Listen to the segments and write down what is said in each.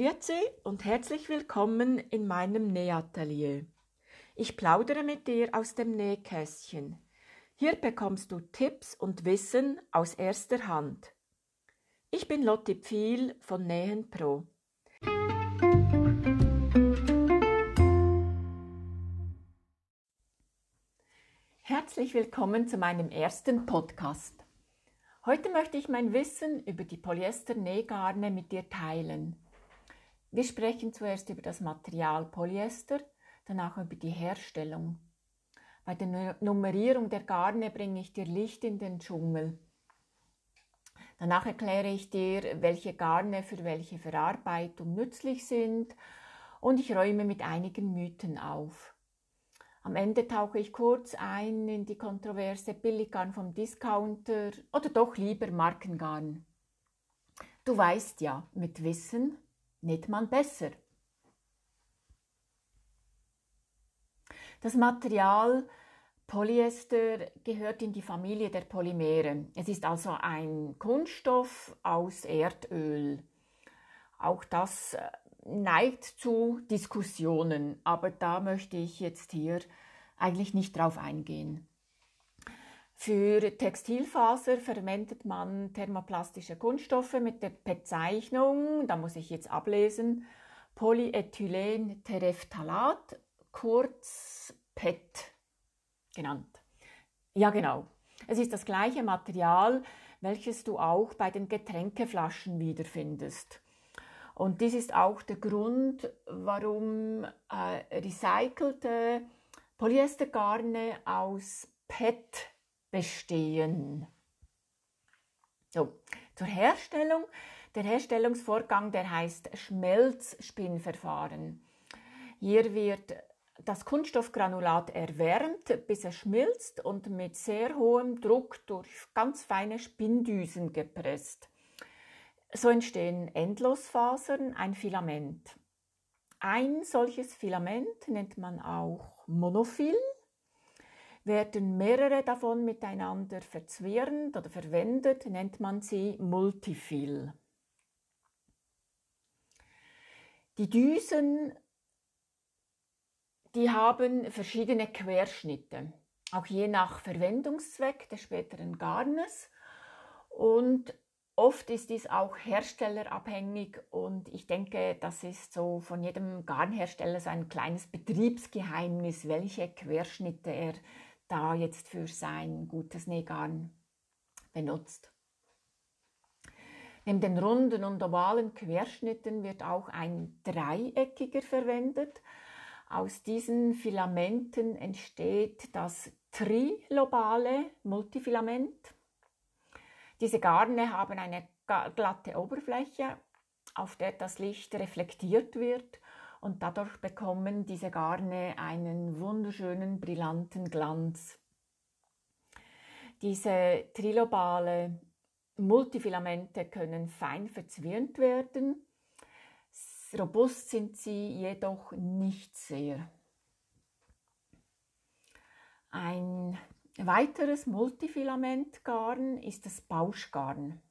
Grüezi und herzlich willkommen in meinem Nähatelier. Ich plaudere mit dir aus dem Nähkästchen. Hier bekommst du Tipps und Wissen aus erster Hand. Ich bin Lotti Pfiel von Nähen Pro. Herzlich willkommen zu meinem ersten Podcast. Heute möchte ich mein Wissen über die Polyester-Nähgarne mit dir teilen. Wir sprechen zuerst über das Material Polyester, danach über die Herstellung. Bei der Nummerierung der Garne bringe ich dir Licht in den Dschungel. Danach erkläre ich dir, welche Garne für welche Verarbeitung nützlich sind und ich räume mit einigen Mythen auf. Am Ende tauche ich kurz ein in die Kontroverse Billiggarn vom Discounter oder doch lieber Markengarn. Du weißt ja, mit Wissen näht man besser. Das Material Polyester gehört in die Familie der Polymere. Es ist also ein Kunststoff aus Erdöl. Auch das äh, neigt zu Diskussionen, aber da möchte ich jetzt hier eigentlich nicht drauf eingehen. Für Textilfaser verwendet man thermoplastische Kunststoffe mit der Bezeichnung, da muss ich jetzt ablesen, Polyethylen-Terephthalat, kurz PET genannt. Ja, genau. Es ist das gleiche Material, welches du auch bei den Getränkeflaschen wiederfindest. Und dies ist auch der Grund, warum äh, recycelte Polyestergarne aus PET bestehen. So, zur Herstellung. Der Herstellungsvorgang, der heißt Schmelzspinnverfahren. Hier wird das Kunststoffgranulat erwärmt, bis es schmilzt und mit sehr hohem Druck durch ganz feine Spinndüsen gepresst. So entstehen Endlosfasern, ein Filament. Ein solches Filament nennt man auch Monofil. Werden mehrere davon miteinander verzwirnt oder verwendet, nennt man sie Multifil. Die Düsen, die haben verschiedene Querschnitte, auch je nach Verwendungszweck des späteren Garnes. Und Oft ist dies auch herstellerabhängig und ich denke, das ist so von jedem Garnhersteller so ein kleines Betriebsgeheimnis, welche Querschnitte er da jetzt für sein gutes Nähgarn benutzt. Neben den runden und ovalen Querschnitten wird auch ein dreieckiger verwendet. Aus diesen Filamenten entsteht das trilobale Multifilament. Diese Garne haben eine glatte Oberfläche, auf der das Licht reflektiert wird und dadurch bekommen diese Garne einen wunderschönen, brillanten Glanz. Diese trilobale Multifilamente können fein verzwirnt werden, robust sind sie jedoch nicht sehr. Ein Weiteres Multifilamentgarn ist das Bauschgarn.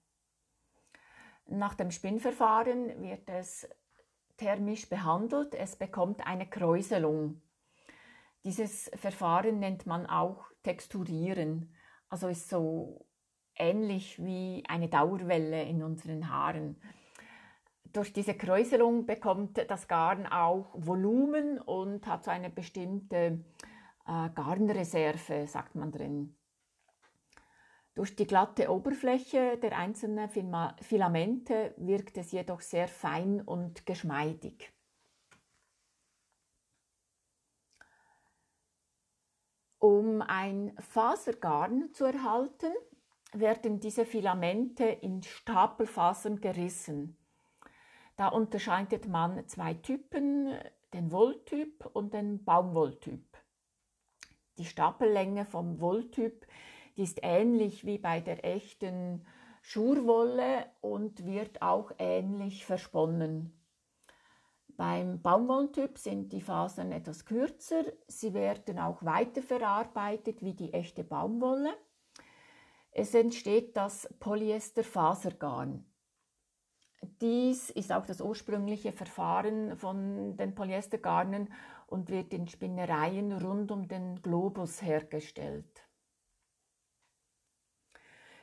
Nach dem Spinnverfahren wird es thermisch behandelt, es bekommt eine Kräuselung. Dieses Verfahren nennt man auch Texturieren, also ist so ähnlich wie eine Dauerwelle in unseren Haaren. Durch diese Kräuselung bekommt das Garn auch Volumen und hat so eine bestimmte äh, Garnreserve, sagt man drin. Durch die glatte Oberfläche der einzelnen Filamente wirkt es jedoch sehr fein und geschmeidig. Um ein Fasergarn zu erhalten, werden diese Filamente in Stapelfasern gerissen. Da unterscheidet man zwei Typen, den Wolltyp und den Baumwolltyp. Die Stapellänge vom Wolltyp die ist ähnlich wie bei der echten Schurwolle und wird auch ähnlich versponnen. Beim Baumwolltyp sind die Fasern etwas kürzer, sie werden auch weiterverarbeitet wie die echte Baumwolle. Es entsteht das Polyesterfasergarn. dies ist auch das ursprüngliche Verfahren von den Polyestergarnen und wird in Spinnereien rund um den Globus hergestellt.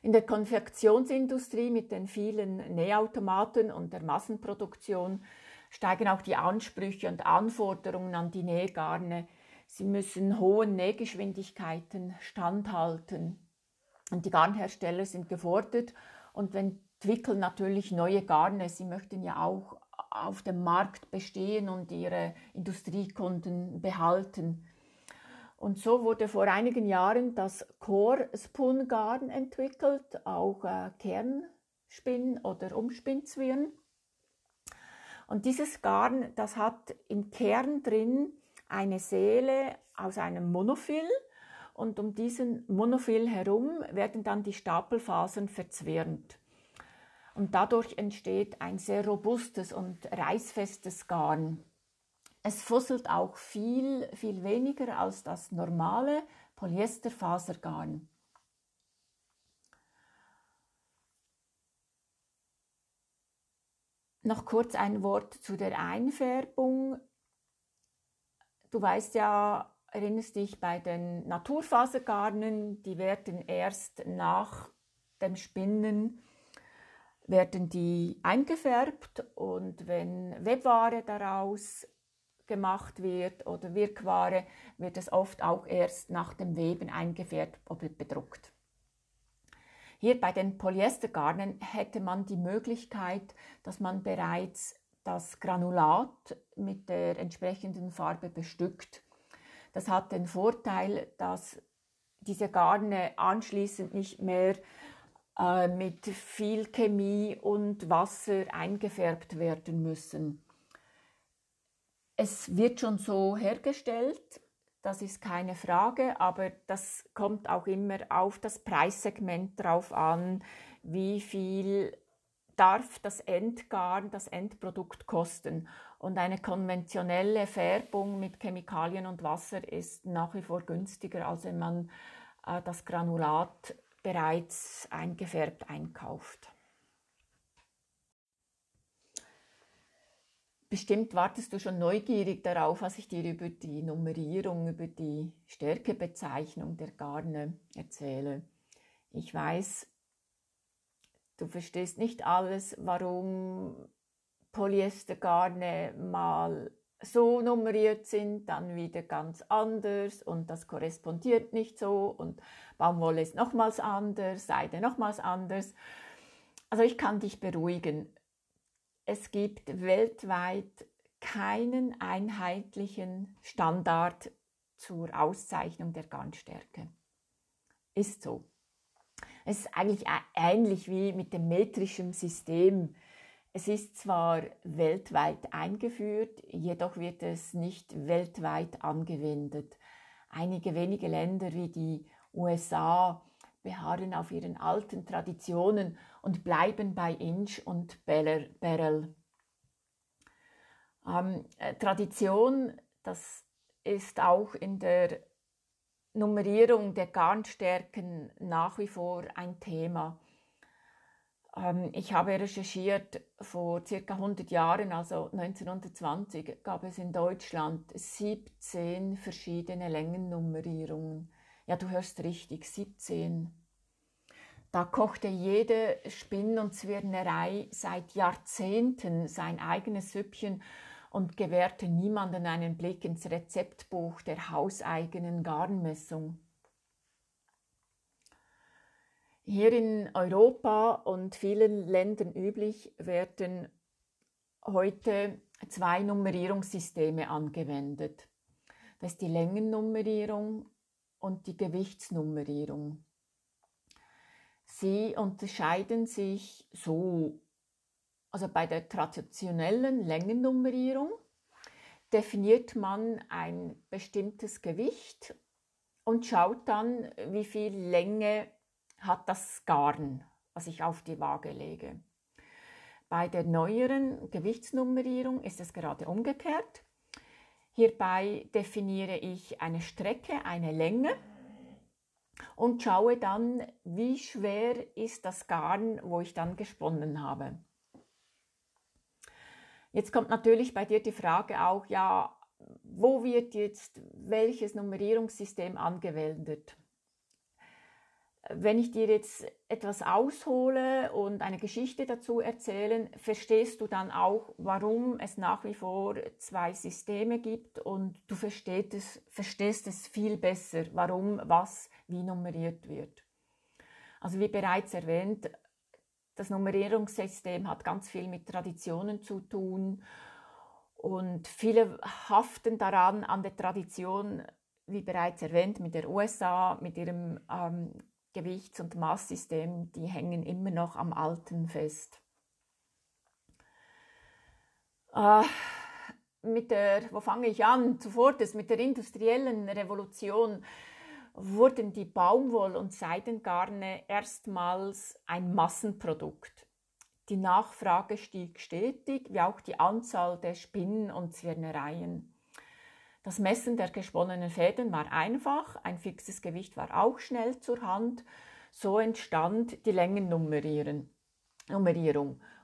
In der Konfektionsindustrie mit den vielen Nähautomaten und der Massenproduktion steigen auch die Ansprüche und Anforderungen an die Nähgarne. Sie müssen hohen Nähgeschwindigkeiten standhalten. Und die Garnhersteller sind gefordert und entwickeln natürlich neue Garne. Sie möchten ja auch auf dem Markt bestehen und ihre Industriekunden behalten. Und so wurde vor einigen Jahren das Core Spoon Garn entwickelt, auch äh, Kernspinn oder Umspinnzwirn. Und dieses Garn, das hat im Kern drin eine Seele aus einem Monophil und um diesen Monophil herum werden dann die Stapelfasern verzwirnt. Und dadurch entsteht ein sehr robustes und reißfestes Garn. Es fusselt auch viel, viel weniger als das normale Polyesterfasergarn. Noch kurz ein Wort zu der Einfärbung. Du weißt ja, erinnerst dich bei den Naturfasergarnen, die werden erst nach dem Spinnen werden die eingefärbt und wenn Webware daraus gemacht wird oder Wirkware, wird es oft auch erst nach dem Weben eingefärbt oder bedruckt. Hier bei den Polyestergarnen hätte man die Möglichkeit, dass man bereits das Granulat mit der entsprechenden Farbe bestückt. Das hat den Vorteil, dass diese Garne anschließend nicht mehr äh, mit viel Chemie und Wasser eingefärbt werden müssen. Es wird schon so hergestellt, das ist keine Frage, aber das kommt auch immer auf das Preissegment drauf an, wie viel darf das Endgarn, das Endprodukt kosten. Und eine konventionelle Färbung mit Chemikalien und Wasser ist nach wie vor günstiger, als wenn man äh, das Granulat bereits eingefärbt einkauft. Bestimmt wartest du schon neugierig darauf, was ich dir über die Nummerierung, über die Stärkebezeichnung der Garne erzähle. Ich weiß, du verstehst nicht alles, warum Polyestergarne mal so nummeriert sind, dann wieder ganz anders und das korrespondiert nicht so und Baumwolle ist nochmals anders, Seide nochmals anders. Also ich kann dich beruhigen, es gibt weltweit keinen einheitlichen Standard zur Auszeichnung der Garnstärke. Ist so. Es ist eigentlich ähnlich wie mit dem metrischen System. Es ist zwar weltweit eingeführt, jedoch wird es nicht weltweit angewendet. Einige wenige Länder wie die USA beharren auf ihren alten Traditionen und bleiben bei Inch und Barrel. Ähm, äh, Tradition, das ist auch in der Nummerierung der Garnstärken nach wie vor ein Thema. Ähm, ich habe recherchiert, vor circa 100 Jahren, also 1920, gab es in Deutschland 17 verschiedene Längennummerierungen. Ja, du hörst richtig, 17. Da kochte jede Spinn- und Zwirnerei seit Jahrzehnten sein eigenes Süppchen und gewährte niemanden einen Blick ins Rezeptbuch der hauseigenen Garnmessung. Hier in Europa und vielen Ländern üblich werden heute zwei Nummerierungssysteme angewendet. Das ist die Längennummerierung und die Gewichtsnummerierung. Sie unterscheiden sich so, also bei der traditionellen Längennummerierung definiert man ein bestimmtes Gewicht und schaut dann, wie viel Länge hat das Garn, was ich auf die Waage lege. Bei der neueren Gewichtsnummerierung ist es gerade umgekehrt. Hierbei definiere ich eine Strecke, eine Länge und schaue dann, wie schwer ist das Garn, wo ich dann gesponnen habe. Jetzt kommt natürlich bei dir die Frage auch, ja, wo wird jetzt welches Nummerierungssystem angewendet? Wenn ich dir jetzt etwas aushole und eine Geschichte dazu erzählen, verstehst du dann auch, warum es nach wie vor zwei Systeme gibt und du verstehst es, verstehst es viel besser, warum was wie nummeriert wird. Also wie bereits erwähnt, das Nummerierungssystem hat ganz viel mit Traditionen zu tun und viele haften daran an der Tradition, wie bereits erwähnt, mit der USA, mit ihrem ähm, Gewichts- und Maßsystem, die hängen immer noch am Alten fest. Äh, mit der, wo fange ich an? Zuvor das mit der industriellen Revolution wurden die Baumwoll- und Seidengarne erstmals ein Massenprodukt. Die Nachfrage stieg stetig, wie auch die Anzahl der Spinnen und Zwirnereien. Das Messen der gesponnenen Fäden war einfach, ein fixes Gewicht war auch schnell zur Hand. So entstand die Längennummerierung.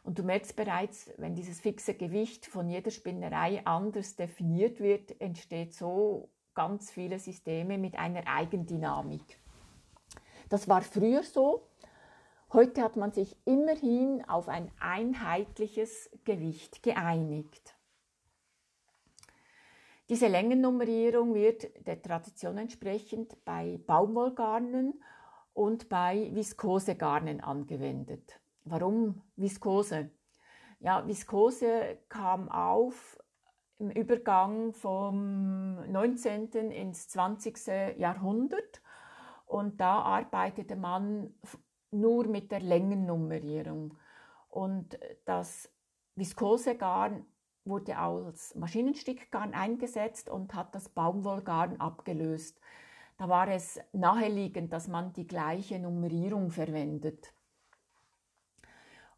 Und du merkst bereits, wenn dieses fixe Gewicht von jeder Spinnerei anders definiert wird, entsteht so ganz viele Systeme mit einer Eigendynamik. Das war früher so. Heute hat man sich immerhin auf ein einheitliches Gewicht geeinigt. Diese Längennummerierung wird der Tradition entsprechend bei Baumwollgarnen und bei Viskosegarnen angewendet. Warum Viskose? Ja, Viskose kam auf im Übergang vom 19. ins 20. Jahrhundert und da arbeitete man nur mit der Längennummerierung. Und das Viskosegarn wurde als Maschinenstickgarn eingesetzt und hat das Baumwollgarn abgelöst. Da war es naheliegend, dass man die gleiche Nummerierung verwendet.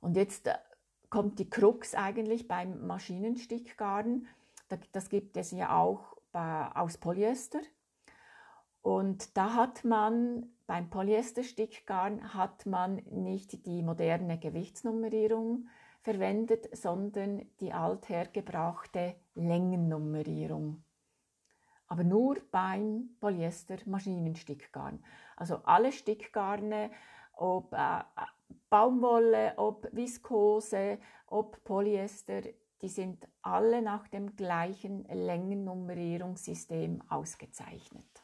Und jetzt äh, kommt die Krux eigentlich beim Maschinenstickgarn. Das gibt es ja auch aus Polyester. Und da hat man beim Polyesterstickgarn hat man nicht die moderne Gewichtsnummerierung verwendet, sondern die althergebrachte Längennummerierung. Aber nur beim Polyester-Maschinenstickgarn. Also alle Stickgarne, ob äh, Baumwolle, ob Viskose, ob Polyester, die sind alle nach dem gleichen Längennummerierungssystem ausgezeichnet.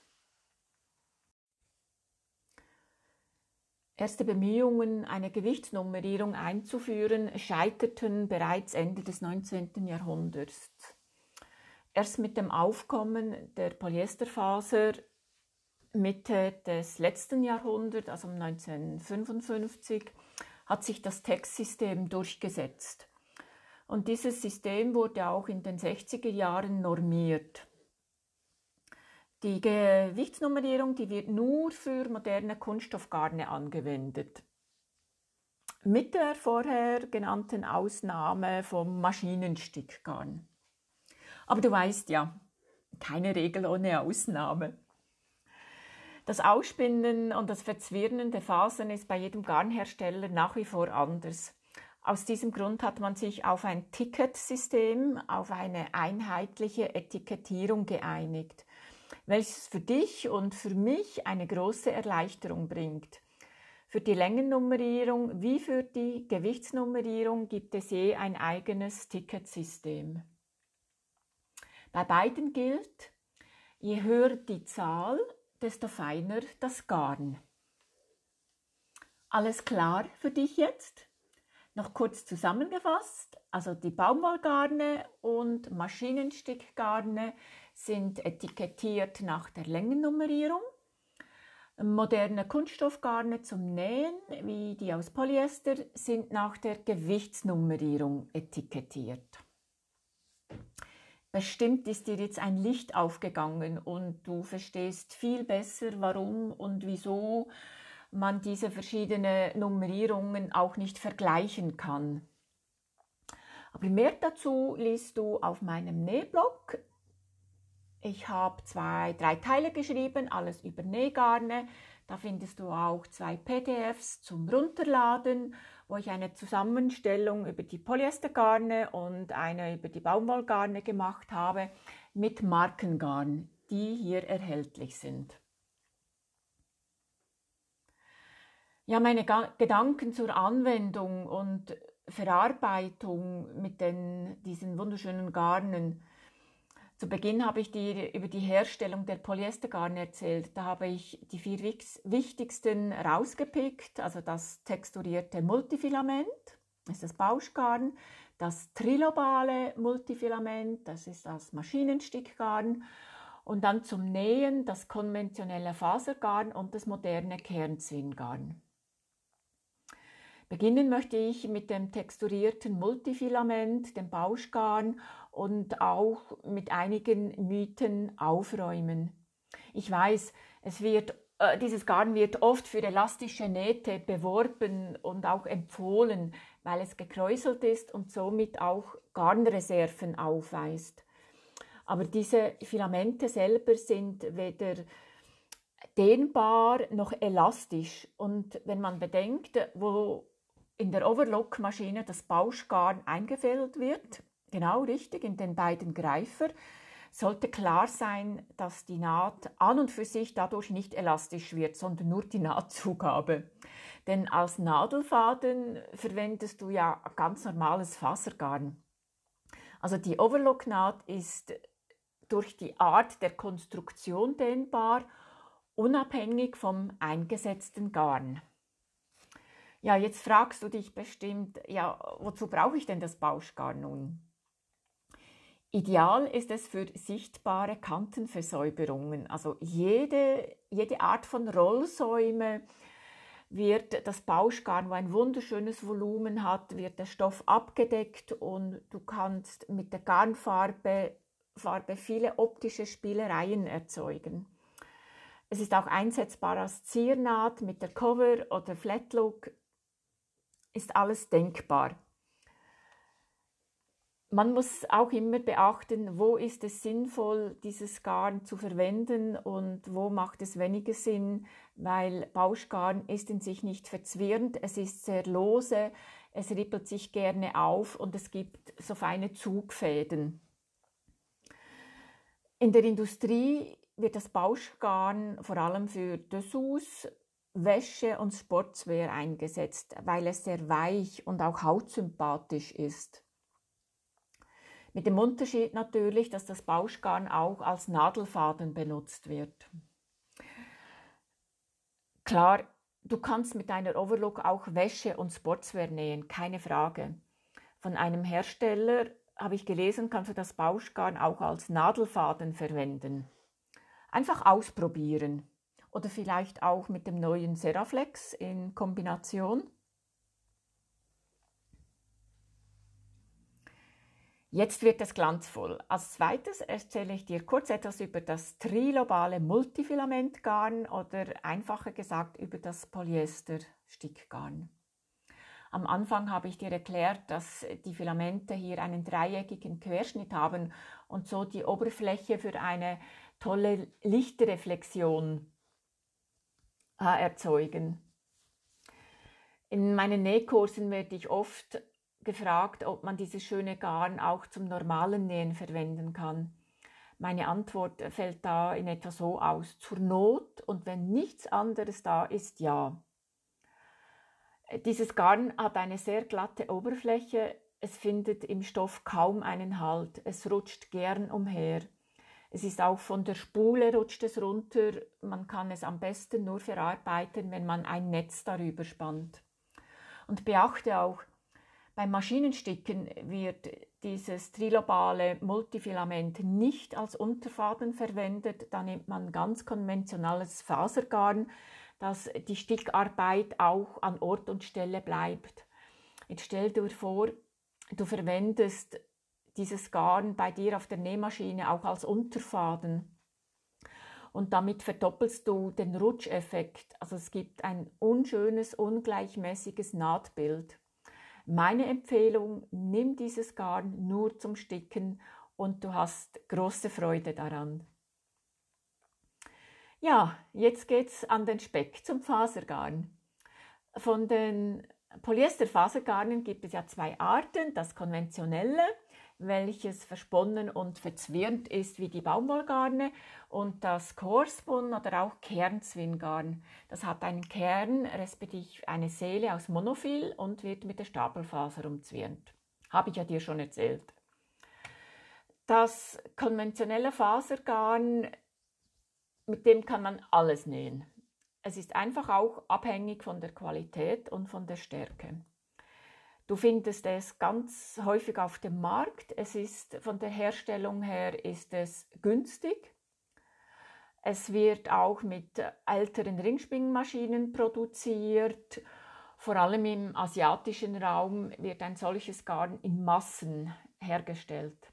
Erste Bemühungen, eine Gewichtsnummerierung einzuführen, scheiterten bereits Ende des 19. Jahrhunderts. Erst mit dem Aufkommen der Polyesterfaser Mitte des letzten Jahrhunderts, also 1955, hat sich das Textsystem durchgesetzt. Und dieses System wurde auch in den 60er Jahren normiert. Die Gewichtsnummerierung, die wird nur für moderne Kunststoffgarne angewendet. Mit der vorher genannten Ausnahme vom Maschinenstickgarn. Aber du weißt ja, keine Regel ohne Ausnahme. Das Ausspinnen und das Verzwirnen der Fasern ist bei jedem Garnhersteller nach wie vor anders. Aus diesem Grund hat man sich auf ein Ticketsystem, auf eine einheitliche Etikettierung geeinigt welches für dich und für mich eine große Erleichterung bringt. Für die Längennummerierung wie für die Gewichtsnummerierung gibt es je ein eigenes Ticketsystem. Bei beiden gilt, je höher die Zahl, desto feiner das Garn. Alles klar für dich jetzt? Noch kurz zusammengefasst, also die Baumwollgarne und Maschinenstickgarne sind etikettiert nach der Längennummerierung. Moderne Kunststoffgarne zum Nähen, wie die aus Polyester, sind nach der Gewichtsnummerierung etikettiert. Bestimmt ist dir jetzt ein Licht aufgegangen und du verstehst viel besser, warum und wieso man diese verschiedenen Nummerierungen auch nicht vergleichen kann. Aber mehr dazu liest du auf meinem Nähblog ich habe zwei, drei Teile geschrieben, alles über Nähgarne. Da findest du auch zwei PDFs zum Runterladen, wo ich eine Zusammenstellung über die Polyestergarne und eine über die Baumwollgarne gemacht habe mit Markengarn, die hier erhältlich sind. Ja, meine Ga Gedanken zur Anwendung und Verarbeitung mit den, diesen wunderschönen Garnen. Zu Beginn habe ich dir über die Herstellung der Polyestergarne erzählt. Da habe ich die vier wichtigsten rausgepickt, also das texturierte Multifilament, das ist das Bauschgarn, das trilobale Multifilament, das ist das Maschinenstickgarn und dann zum Nähen das konventionelle Fasergarn und das moderne Kernzwingarn. Beginnen möchte ich mit dem texturierten Multifilament, dem Bauschgarn und auch mit einigen Mythen aufräumen. Ich weiß, es wird, äh, dieses Garn wird oft für elastische Nähte beworben und auch empfohlen, weil es gekräuselt ist und somit auch Garnreserven aufweist. Aber diese Filamente selber sind weder dehnbar noch elastisch. Und wenn man bedenkt, wo in der Overlock-Maschine das Bauschgarn eingefällt wird, genau richtig, in den beiden Greifer, sollte klar sein, dass die Naht an und für sich dadurch nicht elastisch wird, sondern nur die Nahtzugabe. Denn als Nadelfaden verwendest du ja ganz normales Fasergarn. Also die Overlock-Naht ist durch die Art der Konstruktion dehnbar, unabhängig vom eingesetzten Garn. Ja, jetzt fragst du dich bestimmt, ja, wozu brauche ich denn das Bauschgarn nun? Ideal ist es für sichtbare Kantenversäuberungen. Also jede, jede Art von Rollsäume wird das Bauschgarn, wo ein wunderschönes Volumen hat, wird der Stoff abgedeckt und du kannst mit der Garnfarbe Farbe viele optische Spielereien erzeugen. Es ist auch einsetzbar als Ziernaht mit der Cover oder Flatlook ist alles denkbar. Man muss auch immer beachten, wo ist es sinnvoll, dieses Garn zu verwenden und wo macht es weniger Sinn, weil Bauschgarn ist in sich nicht verzwirrend, es ist sehr lose, es rippelt sich gerne auf und es gibt so feine Zugfäden. In der Industrie wird das Bauschgarn vor allem für Dessous, Wäsche und Sportswear eingesetzt, weil es sehr weich und auch hautsympathisch ist. Mit dem Unterschied natürlich, dass das Bauschgarn auch als Nadelfaden benutzt wird. Klar, du kannst mit deiner Overlock auch Wäsche und Sportswear nähen, keine Frage. Von einem Hersteller habe ich gelesen, kannst du das Bauschgarn auch als Nadelfaden verwenden. Einfach ausprobieren oder vielleicht auch mit dem neuen Seraflex in Kombination. Jetzt wird es glanzvoll. Als zweites erzähle ich dir kurz etwas über das trilobale Multifilamentgarn oder einfacher gesagt über das Polyester-Stickgarn. Am Anfang habe ich dir erklärt, dass die Filamente hier einen dreieckigen Querschnitt haben und so die Oberfläche für eine tolle Lichtreflexion erzeugen. In meinen Nähkursen werde ich oft gefragt, ob man dieses schöne Garn auch zum normalen Nähen verwenden kann. Meine Antwort fällt da in etwa so aus. Zur Not und wenn nichts anderes da ist, ja. Dieses Garn hat eine sehr glatte Oberfläche. Es findet im Stoff kaum einen Halt. Es rutscht gern umher. Es ist auch von der Spule rutscht es runter. Man kann es am besten nur verarbeiten, wenn man ein Netz darüber spannt. Und beachte auch, beim Maschinensticken wird dieses trilobale Multifilament nicht als Unterfaden verwendet. Da nimmt man ganz konventionelles Fasergarn, dass die Stickarbeit auch an Ort und Stelle bleibt. Jetzt stell dir vor, du verwendest dieses Garn bei dir auf der Nähmaschine auch als Unterfaden. Und damit verdoppelst du den Rutscheffekt. Also es gibt ein unschönes, ungleichmäßiges Nahtbild. Meine Empfehlung, nimm dieses Garn nur zum Sticken und du hast große Freude daran. Ja, jetzt geht's an den Speck zum Fasergarn. Von den Polyesterfasergarnen gibt es ja zwei Arten. Das konventionelle, welches versponnen und verzwirnt ist wie die Baumwollgarne und das Korspun oder auch Kernzwingarn. Das hat einen Kern, respektive eine Seele aus Monofil und wird mit der Stapelfaser umzwirnt. Habe ich ja dir schon erzählt. Das konventionelle Fasergarn, mit dem kann man alles nähen. Es ist einfach auch abhängig von der Qualität und von der Stärke. Du findest es ganz häufig auf dem Markt. Es ist von der Herstellung her ist es günstig. Es wird auch mit älteren Ringspinmaschinen produziert. Vor allem im asiatischen Raum wird ein solches Garn in Massen hergestellt.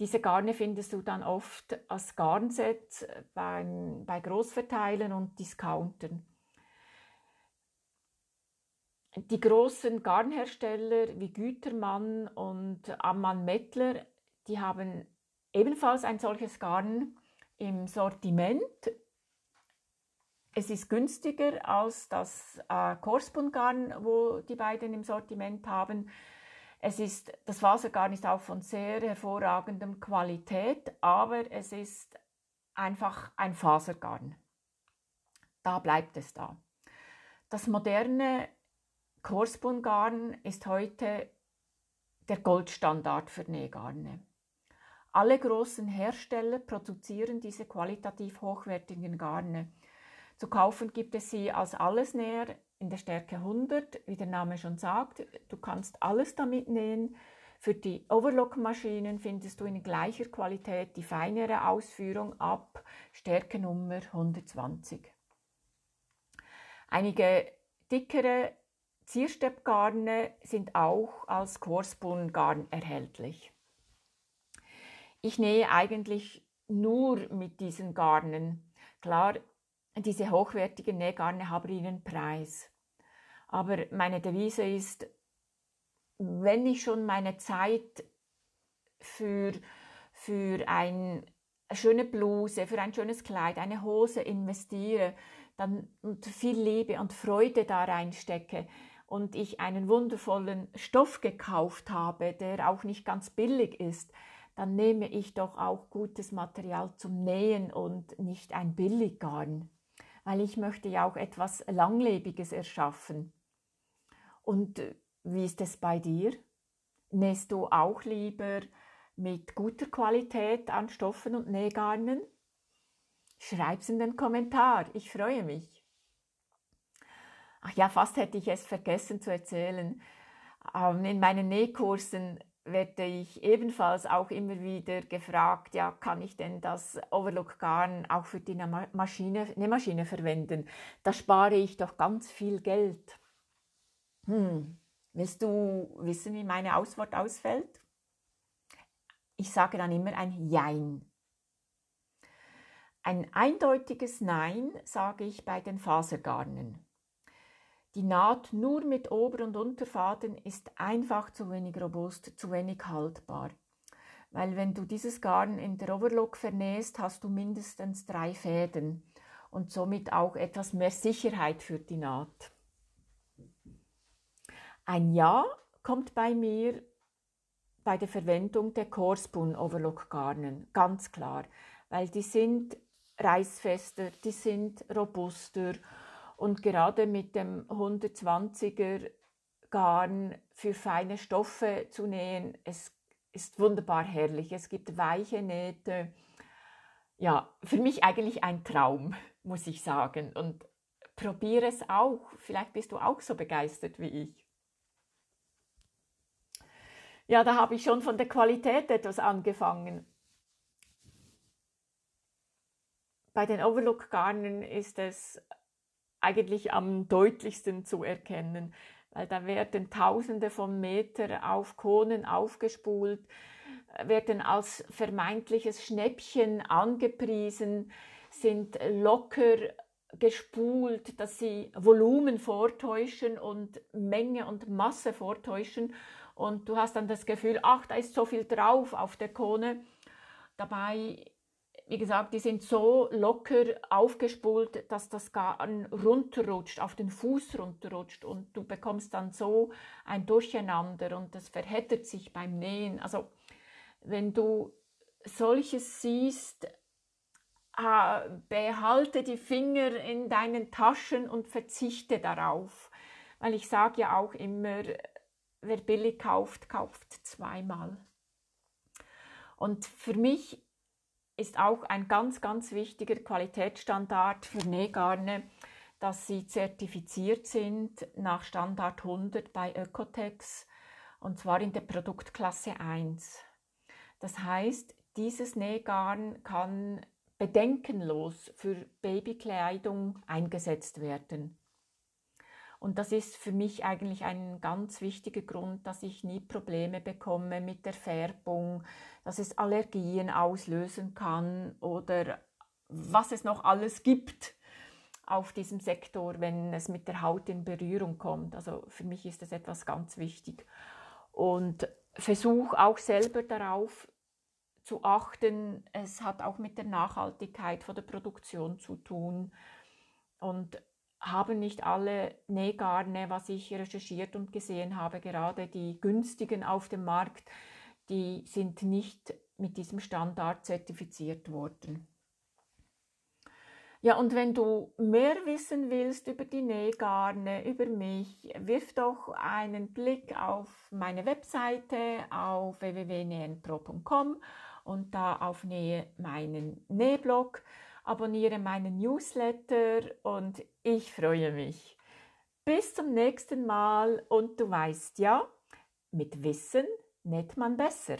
Diese Garne findest du dann oft als Garnsets beim, bei Großverteilern und Discountern. Die großen Garnhersteller wie Gütermann und Ammann Mettler, die haben ebenfalls ein solches Garn im Sortiment. Es ist günstiger als das äh, Korspun-Garn, wo die beiden im Sortiment haben. Es ist, das Fasergarn ist auch von sehr hervorragendem Qualität, aber es ist einfach ein Fasergarn. Da bleibt es da. Das moderne Korspun-Garn ist heute der Goldstandard für Nähgarne. Alle großen Hersteller produzieren diese qualitativ hochwertigen Garne. Zu kaufen gibt es sie als Allesnäher in der Stärke 100, wie der Name schon sagt. Du kannst alles damit nähen. Für die Overlock-Maschinen findest du in gleicher Qualität die feinere Ausführung ab Stärke Nummer 120. Einige dickere Ziersteppgarne sind auch als Korspun-Garn erhältlich. Ich nähe eigentlich nur mit diesen Garnen. Klar, diese hochwertigen Nähgarne haben ihren Preis. Aber meine Devise ist, wenn ich schon meine Zeit für, für eine schöne Bluse, für ein schönes Kleid, eine Hose investiere, dann und viel Liebe und Freude da reinstecke und ich einen wundervollen Stoff gekauft habe, der auch nicht ganz billig ist, dann nehme ich doch auch gutes Material zum Nähen und nicht ein Billiggarn weil ich möchte ja auch etwas Langlebiges erschaffen. Und äh, wie ist es bei dir? Nähst du auch lieber mit guter Qualität an Stoffen und Nähgarnen? Schreib's in den Kommentar, ich freue mich. Ach ja, fast hätte ich es vergessen zu erzählen. Ähm, in meinen Nähkursen werde ich ebenfalls auch immer wieder gefragt, ja, kann ich denn das Overlock Garn auch für die Maschine, Nähmaschine verwenden? Da spare ich doch ganz viel Geld. Hm, willst du wissen, wie meine Auswort ausfällt? Ich sage dann immer ein Jein. Ein eindeutiges Nein sage ich bei den Fasergarnen. Die Naht nur mit Ober- und Unterfaden ist einfach zu wenig robust, zu wenig haltbar. Weil wenn du dieses Garn in der Overlock vernähst, hast du mindestens drei Fäden und somit auch etwas mehr Sicherheit für die Naht. Ein Ja kommt bei mir bei der Verwendung der Korspun Overlock Garnen, ganz klar, weil die sind reißfester, die sind robuster und gerade mit dem 120er Garn für feine Stoffe zu nähen, es ist wunderbar herrlich. Es gibt weiche Nähte. Ja, für mich eigentlich ein Traum, muss ich sagen. Und probiere es auch. Vielleicht bist du auch so begeistert wie ich. Ja, da habe ich schon von der Qualität etwas angefangen. Bei den Overlook-Garnen ist es eigentlich am deutlichsten zu erkennen, weil da werden Tausende von Meter auf Kohlen aufgespult, werden als vermeintliches Schnäppchen angepriesen, sind locker gespult, dass sie Volumen vortäuschen und Menge und Masse vortäuschen. Und du hast dann das Gefühl, ach, da ist so viel drauf auf der Kone. Dabei wie gesagt, die sind so locker aufgespult, dass das Garn runterrutscht, auf den Fuß runterrutscht und du bekommst dann so ein Durcheinander und das verheddert sich beim Nähen. Also wenn du solches siehst, behalte die Finger in deinen Taschen und verzichte darauf. Weil ich sage ja auch immer, wer billig kauft, kauft zweimal. Und für mich ist auch ein ganz, ganz wichtiger Qualitätsstandard für Nähgarne, dass sie zertifiziert sind nach Standard 100 bei Ökotex und zwar in der Produktklasse 1. Das heißt, dieses Nähgarn kann bedenkenlos für Babykleidung eingesetzt werden. Und das ist für mich eigentlich ein ganz wichtiger Grund, dass ich nie Probleme bekomme mit der Färbung, dass es Allergien auslösen kann oder was es noch alles gibt auf diesem Sektor, wenn es mit der Haut in Berührung kommt. Also für mich ist das etwas ganz wichtig. Und versuche auch selber darauf zu achten. Es hat auch mit der Nachhaltigkeit von der Produktion zu tun. Und haben nicht alle Nähgarne, was ich recherchiert und gesehen habe, gerade die günstigen auf dem Markt, die sind nicht mit diesem Standard zertifiziert worden. Ja, und wenn du mehr wissen willst über die Nähgarne, über mich, wirf doch einen Blick auf meine Webseite auf www.nähenpro.com und da auf Nähe meinen Nähblog abonniere meinen Newsletter und ich freue mich. Bis zum nächsten Mal und du weißt ja, mit Wissen näht man besser.